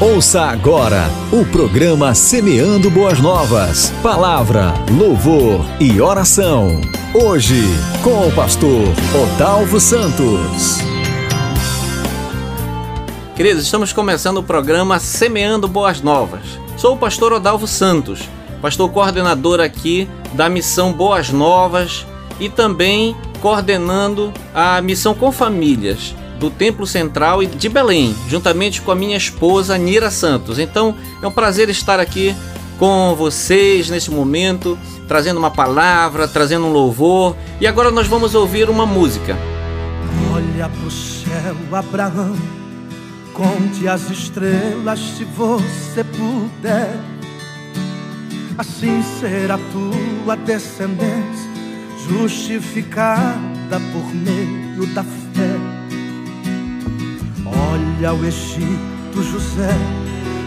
Ouça agora o programa Semeando Boas Novas. Palavra, louvor e oração. Hoje, com o pastor Odalvo Santos. Queridos, estamos começando o programa Semeando Boas Novas. Sou o pastor Odalvo Santos, pastor coordenador aqui da missão Boas Novas e também coordenando a missão com famílias do Templo Central e de Belém, juntamente com a minha esposa Nira Santos. Então é um prazer estar aqui com vocês nesse momento, trazendo uma palavra, trazendo um louvor. E agora nós vamos ouvir uma música. Olha pro céu, Abraão, conte as estrelas se você puder. Assim será tua descendência justificada por meio da fé. Olha o Egito, José,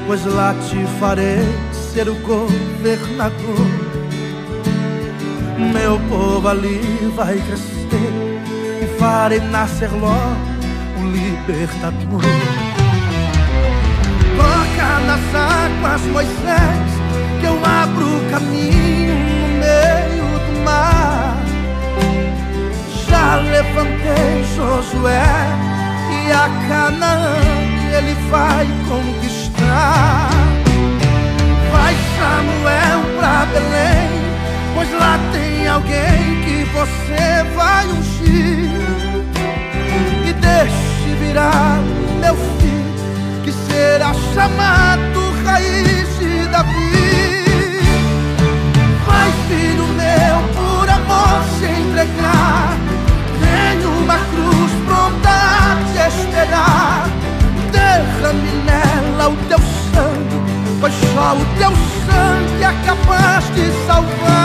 pois lá te farei ser o governador. Meu povo ali vai crescer e farei nascer logo o libertador. Toca nas águas, Moisés, que eu abro o caminho no meio do mar. Já levantei Josué e a Canaã ele vai conquistar. Vai Samuel pra Belém, pois lá tem alguém que você vai ungir. E deixe virar meu filho, que será chamado raiz de Davi. Vai, filho meu, por amor se entregar. Tem uma cruz pronta capaz de salvar.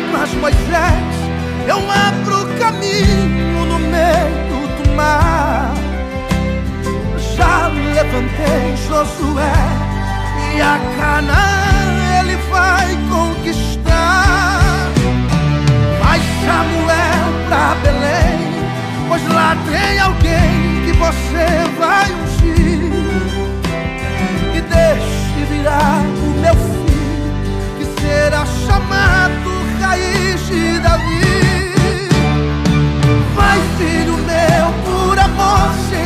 Mas Moisés, eu abro o caminho no meio do mar. Já levantei Josué e a Canaã ele vai conquistar. Vai Samuel pra Belém, pois lá tem alguém que você vai ungir. E deixe virar o meu filho que será chamado caíste, Davi. Vai, filho meu, por amor.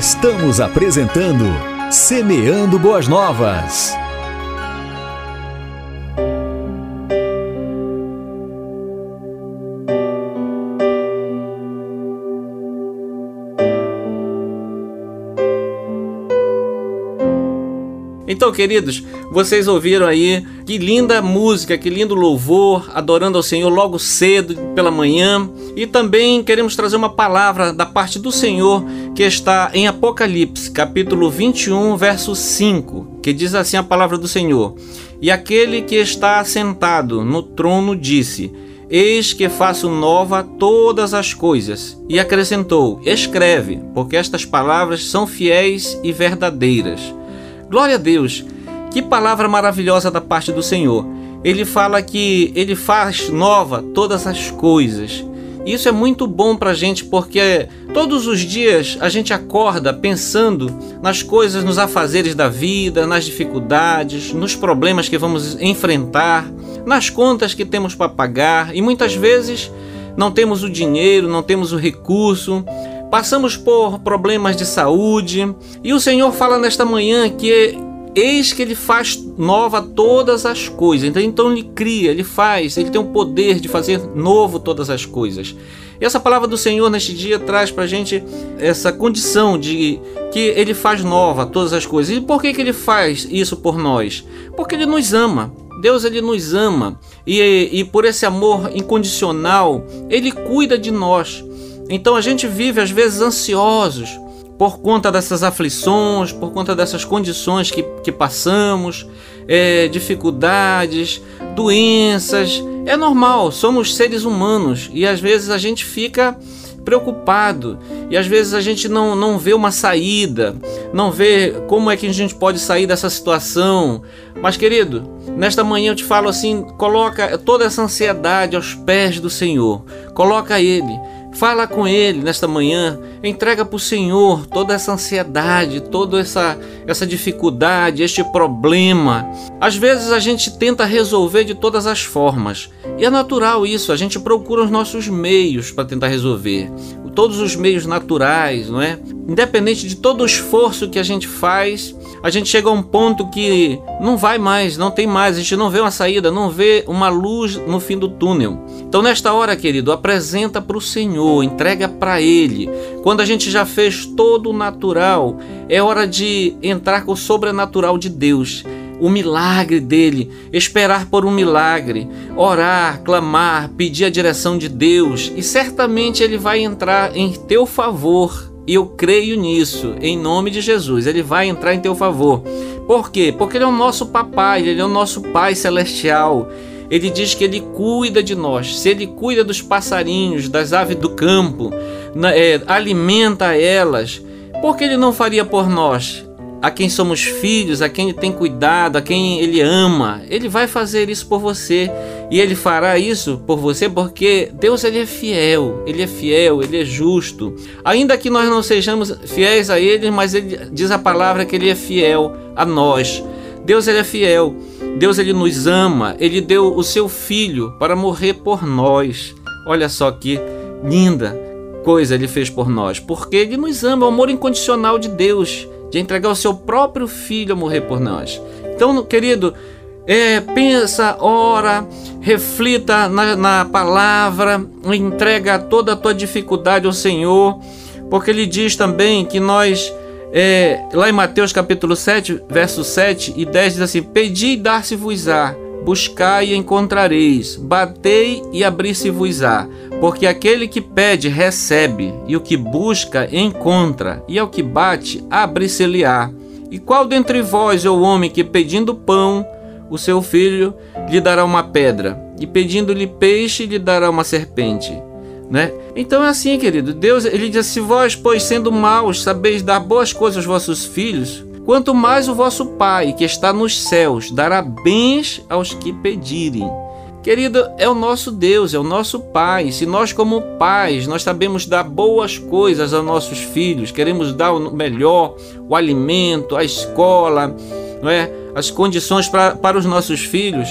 Estamos apresentando Semeando Boas Novas. Então, queridos, vocês ouviram aí que linda música, que lindo louvor, adorando ao Senhor logo cedo pela manhã. E também queremos trazer uma palavra da parte do Senhor que está em Apocalipse, capítulo 21, verso 5, que diz assim a palavra do Senhor: E aquele que está assentado no trono disse: Eis que faço nova todas as coisas. E acrescentou: Escreve, porque estas palavras são fiéis e verdadeiras. Glória a Deus! Que palavra maravilhosa da parte do Senhor. Ele fala que ele faz nova todas as coisas. Isso é muito bom para a gente porque todos os dias a gente acorda pensando nas coisas, nos afazeres da vida, nas dificuldades, nos problemas que vamos enfrentar, nas contas que temos para pagar e muitas vezes não temos o dinheiro, não temos o recurso, passamos por problemas de saúde e o Senhor fala nesta manhã que eis que ele faz nova todas as coisas. Então, então ele cria, ele faz, ele tem o poder de fazer novo todas as coisas. E essa palavra do Senhor neste dia traz para a gente essa condição de que ele faz nova todas as coisas. E por que, que ele faz isso por nós? Porque ele nos ama. Deus ele nos ama e, e por esse amor incondicional ele cuida de nós. Então a gente vive às vezes ansiosos por conta dessas aflições, por conta dessas condições que, que passamos, é, dificuldades, doenças. É normal, somos seres humanos e às vezes a gente fica preocupado e às vezes a gente não, não vê uma saída, não vê como é que a gente pode sair dessa situação. Mas, querido, nesta manhã eu te falo assim: coloca toda essa ansiedade aos pés do Senhor, coloca Ele Fala com Ele nesta manhã, entrega para o Senhor toda essa ansiedade, toda essa, essa dificuldade, este problema. Às vezes a gente tenta resolver de todas as formas, e é natural isso, a gente procura os nossos meios para tentar resolver, todos os meios naturais, não é? Independente de todo o esforço que a gente faz, a gente chega a um ponto que não vai mais, não tem mais, a gente não vê uma saída, não vê uma luz no fim do túnel. Então, nesta hora, querido, apresenta para o Senhor, entrega para Ele. Quando a gente já fez todo o natural, é hora de entrar com o sobrenatural de Deus o milagre dele, esperar por um milagre, orar, clamar, pedir a direção de Deus e certamente ele vai entrar em teu favor e eu creio nisso, em nome de Jesus. Ele vai entrar em teu favor. Por quê? Porque Ele é o nosso papai, Ele é o nosso Pai celestial. Ele diz que Ele cuida de nós. Se Ele cuida dos passarinhos, das aves do campo, é, alimenta elas, por que Ele não faria por nós? a quem somos filhos, a quem ele tem cuidado, a quem ele ama, ele vai fazer isso por você. E ele fará isso por você porque Deus ele é fiel, ele é fiel, ele é justo. Ainda que nós não sejamos fiéis a ele, mas ele diz a palavra que ele é fiel a nós. Deus ele é fiel. Deus ele nos ama. Ele deu o seu filho para morrer por nós. Olha só que linda coisa ele fez por nós, porque ele nos ama, o amor incondicional de Deus de entregar o seu próprio filho a morrer por nós. Então, querido, é, pensa, ora, reflita na, na palavra, entrega toda a tua dificuldade ao Senhor, porque ele diz também que nós, é, lá em Mateus capítulo 7, verso 7 e 10, diz assim: Pedi e dar-se-vos-á, buscai e encontrareis, batei e abrir-se-vos-á. Porque aquele que pede, recebe, e o que busca, encontra, e ao que bate, abre-se-lhe-á. E qual dentre vós é o homem que, pedindo pão, o seu filho lhe dará uma pedra, e pedindo-lhe peixe, lhe dará uma serpente? Né? Então é assim, querido. Deus ele diz: Se vós, pois sendo maus, sabeis dar boas coisas aos vossos filhos, quanto mais o vosso Pai, que está nos céus, dará bens aos que pedirem. Querido, é o nosso Deus, é o nosso Pai. Se nós, como pais, nós sabemos dar boas coisas aos nossos filhos, queremos dar o melhor, o alimento, a escola, não é? as condições pra, para os nossos filhos.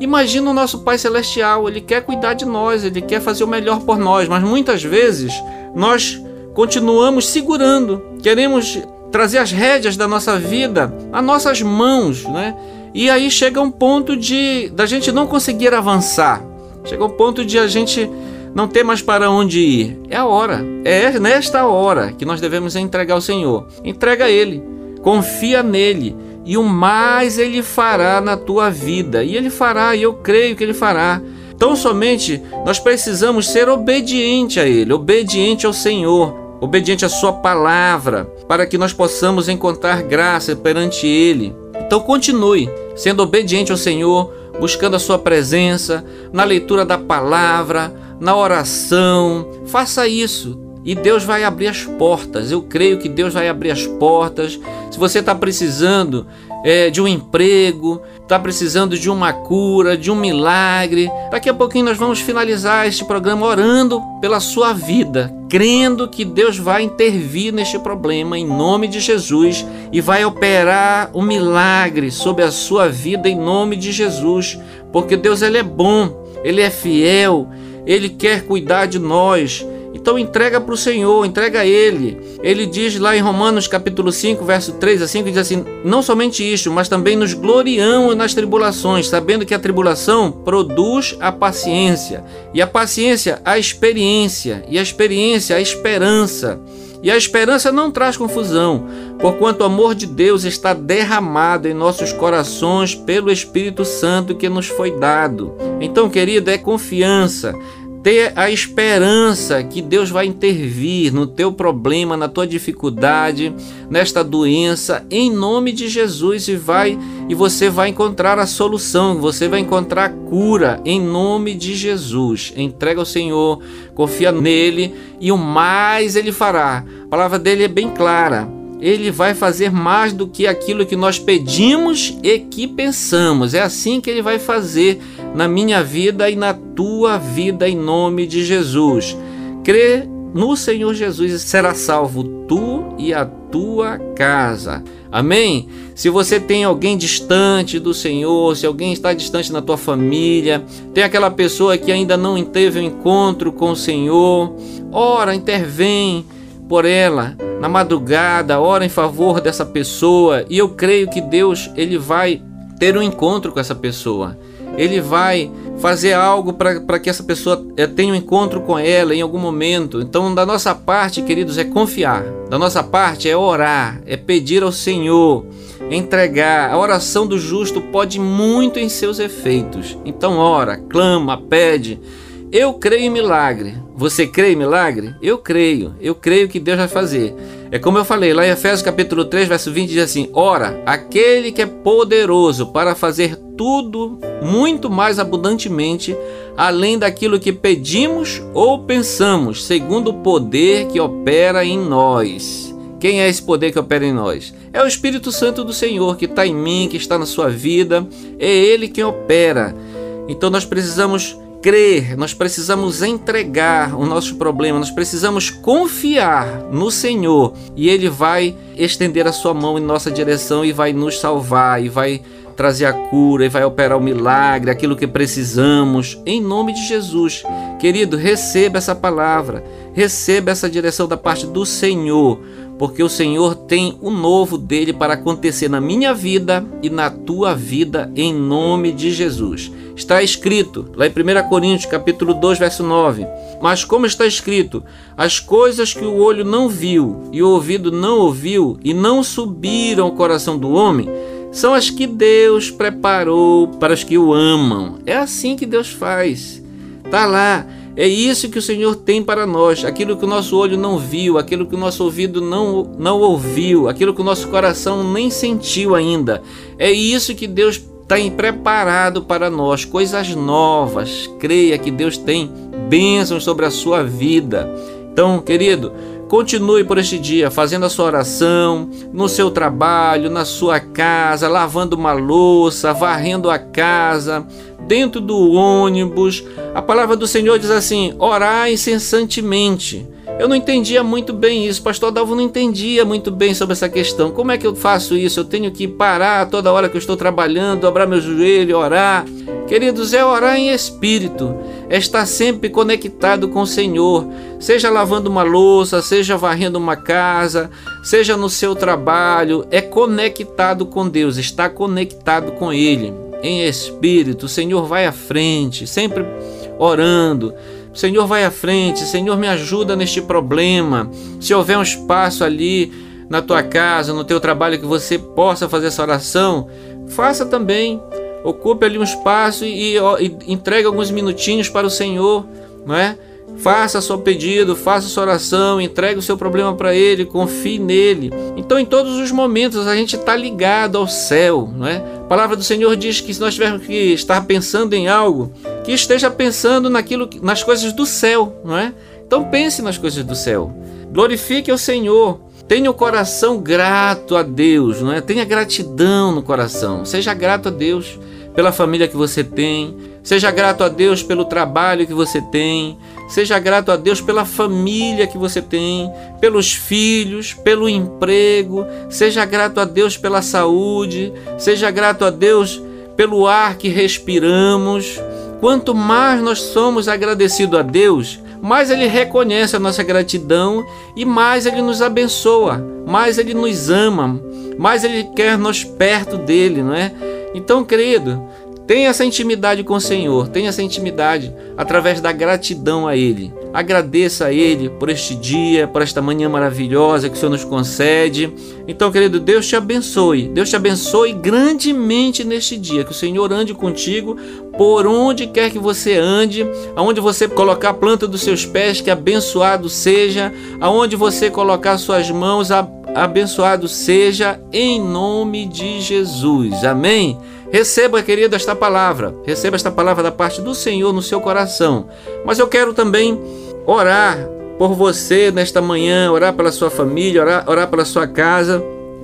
Imagina o nosso Pai Celestial, Ele quer cuidar de nós, Ele quer fazer o melhor por nós, mas muitas vezes nós continuamos segurando, queremos trazer as rédeas da nossa vida a nossas mãos, né? E aí chega um ponto de da gente não conseguir avançar. Chega um ponto de a gente não ter mais para onde ir. É a hora. É nesta hora que nós devemos entregar ao Senhor. Entrega a Ele. Confia nele. E o mais Ele fará na tua vida. E Ele fará, e eu creio que Ele fará. Tão somente nós precisamos ser obediente a Ele, obediente ao Senhor, obediente à Sua palavra, para que nós possamos encontrar graça perante Ele. Então continue sendo obediente ao Senhor, buscando a Sua presença, na leitura da palavra, na oração. Faça isso. E Deus vai abrir as portas. Eu creio que Deus vai abrir as portas. Se você está precisando é, de um emprego, está precisando de uma cura, de um milagre. Daqui a pouquinho nós vamos finalizar este programa orando pela sua vida, crendo que Deus vai intervir neste problema em nome de Jesus e vai operar o um milagre sobre a sua vida em nome de Jesus, porque Deus ele é bom, ele é fiel, ele quer cuidar de nós. Então entrega para o Senhor, entrega a Ele. Ele diz lá em Romanos capítulo 5, verso 3 a 5, diz assim, não somente isto, mas também nos gloriamos nas tribulações, sabendo que a tribulação produz a paciência, e a paciência a experiência, e a experiência a esperança. E a esperança não traz confusão, porquanto o amor de Deus está derramado em nossos corações pelo Espírito Santo que nos foi dado. Então, querido, é confiança, ter a esperança que Deus vai intervir no teu problema, na tua dificuldade, nesta doença, em nome de Jesus e vai e você vai encontrar a solução, você vai encontrar a cura em nome de Jesus. Entrega ao Senhor, confia nele e o mais ele fará. A palavra dele é bem clara. Ele vai fazer mais do que aquilo que nós pedimos e que pensamos. É assim que ele vai fazer na minha vida e na tua vida, em nome de Jesus. Crê no Senhor Jesus e será salvo tu e a tua casa. Amém? Se você tem alguém distante do Senhor, se alguém está distante na tua família, tem aquela pessoa que ainda não teve um encontro com o Senhor, ora, intervém por ela na madrugada, ora em favor dessa pessoa, e eu creio que Deus ele vai ter um encontro com essa pessoa ele vai fazer algo para que essa pessoa eh, tenha um encontro com ela em algum momento. Então, da nossa parte, queridos, é confiar. Da nossa parte é orar, é pedir ao Senhor, entregar. A oração do justo pode muito em seus efeitos. Então, ora, clama, pede. Eu creio em milagre. Você crê em milagre? Eu creio. Eu creio que Deus vai fazer. É como eu falei lá em Efésios capítulo 3, verso 20 diz assim: Ora, aquele que é poderoso para fazer tudo muito mais abundantemente, além daquilo que pedimos ou pensamos, segundo o poder que opera em nós. Quem é esse poder que opera em nós? É o Espírito Santo do Senhor que está em mim, que está na sua vida. É Ele quem opera. Então nós precisamos crer, nós precisamos entregar o nosso problema, nós precisamos confiar no Senhor. E Ele vai estender a sua mão em nossa direção e vai nos salvar e vai trazer a cura e vai operar o milagre, aquilo que precisamos, em nome de Jesus. Querido, receba essa palavra, receba essa direção da parte do Senhor porque o Senhor tem o novo dele para acontecer na minha vida e na tua vida em nome de Jesus. Está escrito lá em 1 Coríntios, capítulo 2, verso 9: "Mas como está escrito: as coisas que o olho não viu e o ouvido não ouviu e não subiram ao coração do homem, são as que Deus preparou para os que o amam". É assim que Deus faz. Tá lá é isso que o Senhor tem para nós, aquilo que o nosso olho não viu, aquilo que o nosso ouvido não, não ouviu, aquilo que o nosso coração nem sentiu ainda. É isso que Deus tem preparado para nós, coisas novas. Creia que Deus tem bênçãos sobre a sua vida. Então, querido, Continue por este dia fazendo a sua oração, no seu trabalho, na sua casa, lavando uma louça, varrendo a casa, dentro do ônibus. A palavra do Senhor diz assim: orar incessantemente. Eu não entendia muito bem isso, pastor Dalvo não entendia muito bem sobre essa questão. Como é que eu faço isso? Eu tenho que parar toda hora que eu estou trabalhando, dobrar meu joelho, orar. Queridos, é orar em espírito, é estar sempre conectado com o Senhor, seja lavando uma louça, seja varrendo uma casa, seja no seu trabalho, é conectado com Deus, está conectado com Ele, em espírito. O Senhor vai à frente, sempre orando. Senhor, vai à frente, Senhor, me ajuda neste problema. Se houver um espaço ali na tua casa, no teu trabalho, que você possa fazer essa oração, faça também. Ocupe ali um espaço e, e, entregue alguns minutinhos para o Senhor, não é? Faça seu pedido, faça sua oração, entregue o seu problema para Ele, confie nele. Então, em todos os momentos, a gente está ligado ao céu, não é? A palavra do Senhor diz que se nós tivermos que estar pensando em algo, que esteja pensando naquilo, nas coisas do céu, não é? Então, pense nas coisas do céu. Glorifique o Senhor. Tenha o coração grato a Deus, não é? Tenha gratidão no coração. Seja grato a Deus pela família que você tem, seja grato a Deus pelo trabalho que você tem, seja grato a Deus pela família que você tem, pelos filhos, pelo emprego, seja grato a Deus pela saúde, seja grato a Deus pelo ar que respiramos. Quanto mais nós somos agradecidos a Deus, mais Ele reconhece a nossa gratidão e mais Ele nos abençoa, mais Ele nos ama, mais Ele quer nós perto dele, não é? Então, querido, tenha essa intimidade com o Senhor, tenha essa intimidade através da gratidão a Ele. Agradeça a Ele por este dia, por esta manhã maravilhosa que o Senhor nos concede. Então, querido, Deus te abençoe. Deus te abençoe grandemente neste dia. Que o Senhor ande contigo por onde quer que você ande, aonde você colocar a planta dos seus pés, que abençoado seja, aonde você colocar suas mãos, abençoado seja, em nome de Jesus. Amém? Receba, querido, esta palavra. Receba esta palavra da parte do Senhor no seu coração. Mas eu quero também orar por você nesta manhã, orar pela sua família, orar, orar pela sua casa.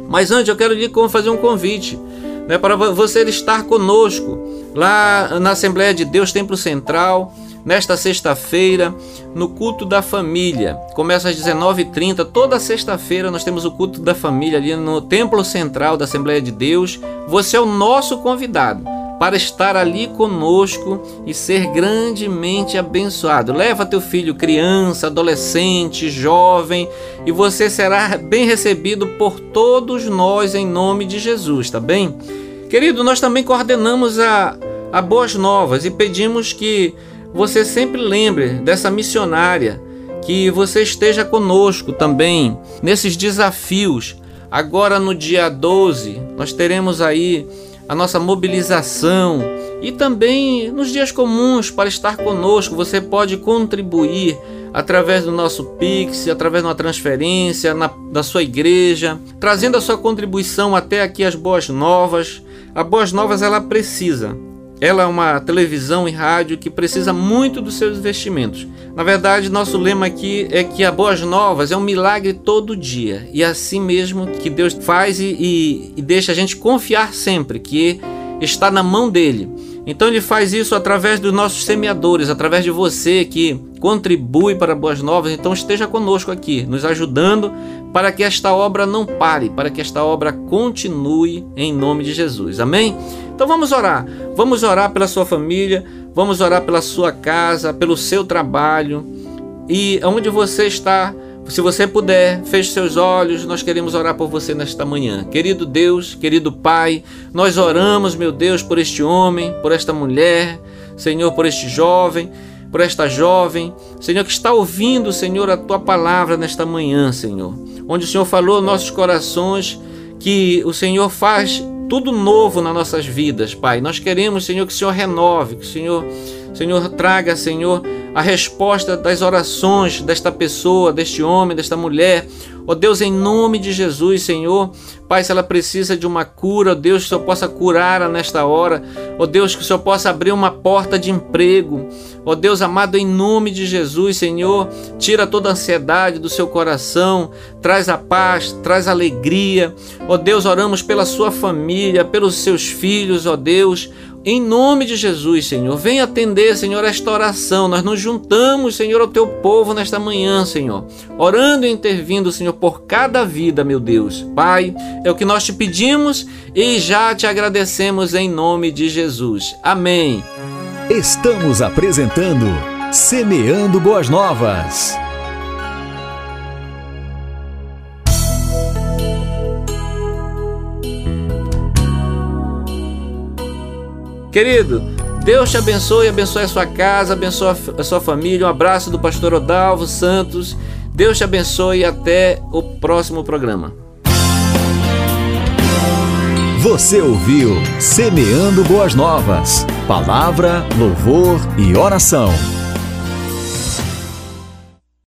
Mas antes eu quero lhe fazer um convite né, para você estar conosco lá na Assembleia de Deus Templo Central nesta sexta-feira, no culto da família. Começa às 19h30. Toda sexta-feira nós temos o culto da família ali no Templo Central da Assembleia de Deus. Você é o nosso convidado para estar ali conosco e ser grandemente abençoado. Leva teu filho, criança, adolescente, jovem, e você será bem recebido por todos nós em nome de Jesus, tá bem? Querido, nós também coordenamos a, a Boas Novas e pedimos que você sempre lembre dessa missionária, que você esteja conosco também nesses desafios. Agora no dia 12, nós teremos aí a nossa mobilização e também nos dias comuns para estar conosco, você pode contribuir através do nosso Pix, através de uma transferência na, da sua igreja, trazendo a sua contribuição até aqui as Boas Novas. A Boas Novas ela precisa ela é uma televisão e rádio que precisa muito dos seus investimentos. Na verdade, nosso lema aqui é que a Boas Novas é um milagre todo dia. E é assim mesmo que Deus faz e, e, e deixa a gente confiar sempre que está na mão dele. Então ele faz isso através dos nossos semeadores, através de você que contribui para Boas Novas. Então esteja conosco aqui, nos ajudando para que esta obra não pare, para que esta obra continue em nome de Jesus. Amém? Então vamos orar. Vamos orar pela sua família, vamos orar pela sua casa, pelo seu trabalho e onde você está se você puder, feche seus olhos, nós queremos orar por você nesta manhã. Querido Deus, querido Pai, nós oramos, meu Deus, por este homem, por esta mulher, Senhor, por este jovem, por esta jovem, Senhor, que está ouvindo, Senhor, a tua palavra nesta manhã, Senhor. Onde o Senhor falou nossos corações que o Senhor faz tudo novo nas nossas vidas, Pai. Nós queremos, Senhor, que o Senhor renove, que o Senhor, Senhor traga, Senhor, a resposta das orações desta pessoa, deste homem, desta mulher. Ó oh Deus, em nome de Jesus, Senhor, Pai, se ela precisa de uma cura, ó Deus, que o Senhor possa curá-la nesta hora. Ó Deus, que o Senhor possa abrir uma porta de emprego. Ó Deus amado, em nome de Jesus, Senhor, tira toda a ansiedade do seu coração, traz a paz, traz a alegria. Ó Deus, oramos pela sua família, pelos seus filhos, ó Deus Em nome de Jesus, Senhor, vem atender, Senhor, esta oração. Nós nos juntamos, Senhor, ao teu povo nesta manhã, Senhor, orando e intervindo, Senhor, por cada vida, meu Deus. Pai, é o que nós te pedimos e já te agradecemos em nome de Jesus. Amém. Estamos apresentando Semeando Boas Novas. Querido, Deus te abençoe, abençoe a sua casa, abençoe a sua família. Um abraço do pastor Odalvo Santos. Deus te abençoe e até o próximo programa. Você ouviu Semeando Boas Novas. Palavra, louvor e oração.